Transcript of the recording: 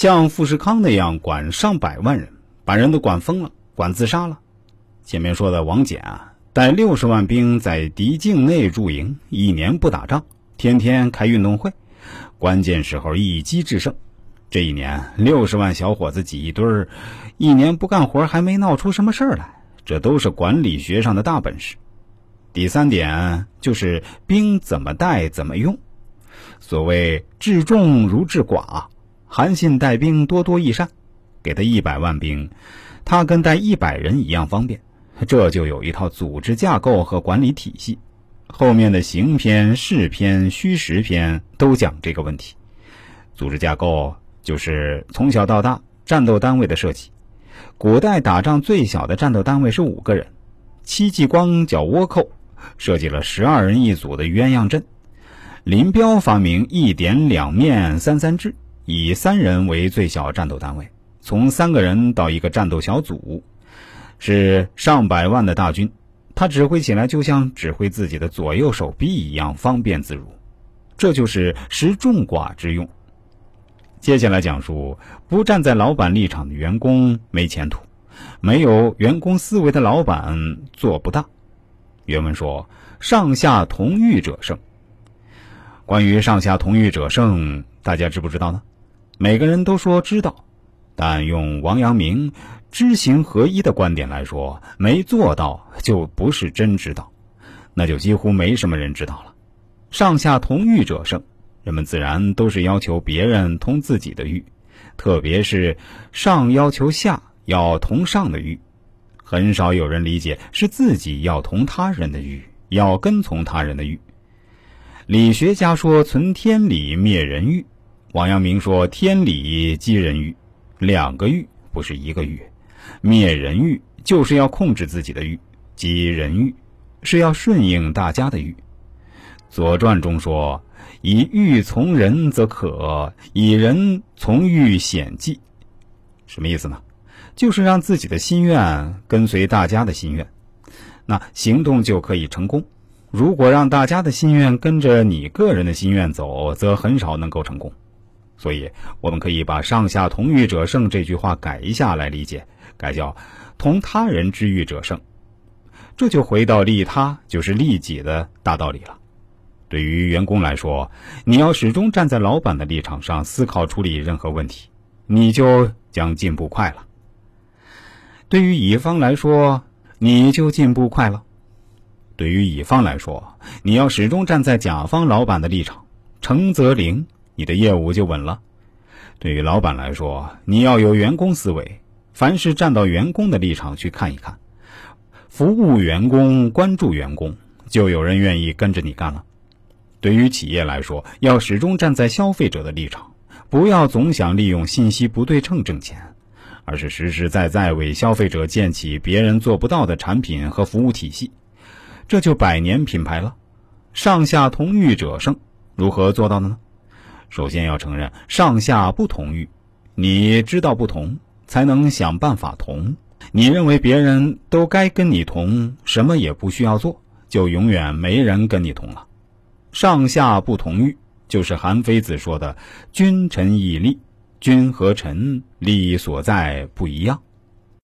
像富士康那样管上百万人，把人都管疯了，管自杀了。前面说的王翦啊，带六十万兵在敌境内驻营，一年不打仗，天天开运动会，关键时候一击制胜。这一年六十万小伙子挤一堆儿，一年不干活还没闹出什么事儿来，这都是管理学上的大本事。第三点就是兵怎么带怎么用，所谓治众如治寡，韩信带兵多多益善，给他一百万兵，他跟带一百人一样方便，这就有一套组织架构和管理体系。后面的行篇、事篇、虚实篇都讲这个问题。组织架构就是从小到大战斗单位的设计。古代打仗最小的战斗单位是五个人，戚继光叫倭寇。设计了十二人一组的鸳鸯阵，林彪发明一点两面三三制，以三人为最小战斗单位，从三个人到一个战斗小组，是上百万的大军，他指挥起来就像指挥自己的左右手臂一样方便自如，这就是识众寡之用。接下来讲述不站在老板立场的员工没前途，没有员工思维的老板做不大。原文说：“上下同欲者胜。”关于“上下同欲者胜”，大家知不知道呢？每个人都说知道，但用王阳明“知行合一”的观点来说，没做到就不是真知道，那就几乎没什么人知道了。“上下同欲者胜”，人们自然都是要求别人同自己的欲，特别是上要求下要同上的欲。很少有人理解是自己要同他人的欲，要跟从他人的欲。理学家说存天理灭人欲，王阳明说天理积人欲，两个欲不是一个欲。灭人欲就是要控制自己的欲，积人欲是要顺应大家的欲。左传中说：“以欲从人则可，以人从欲险忌。”什么意思呢？就是让自己的心愿跟随大家的心愿，那行动就可以成功。如果让大家的心愿跟着你个人的心愿走，则很少能够成功。所以，我们可以把“上下同欲者胜”这句话改一下来理解，改叫“同他人之欲者胜”。这就回到利他就是利己的大道理了。对于员工来说，你要始终站在老板的立场上思考处理任何问题，你就将进步快了。对于乙方来说，你就进步快了；对于乙方来说，你要始终站在甲方老板的立场，诚则灵，你的业务就稳了。对于老板来说，你要有员工思维，凡是站到员工的立场去看一看，服务员工、关注员工，就有人愿意跟着你干了。对于企业来说，要始终站在消费者的立场，不要总想利用信息不对称挣钱。而是实实在在为消费者建起别人做不到的产品和服务体系，这就百年品牌了。上下同欲者胜，如何做到的呢？首先要承认上下不同欲，你知道不同，才能想办法同。你认为别人都该跟你同，什么也不需要做，就永远没人跟你同了。上下不同欲，就是韩非子说的“君臣以利”。君和臣利益所在不一样。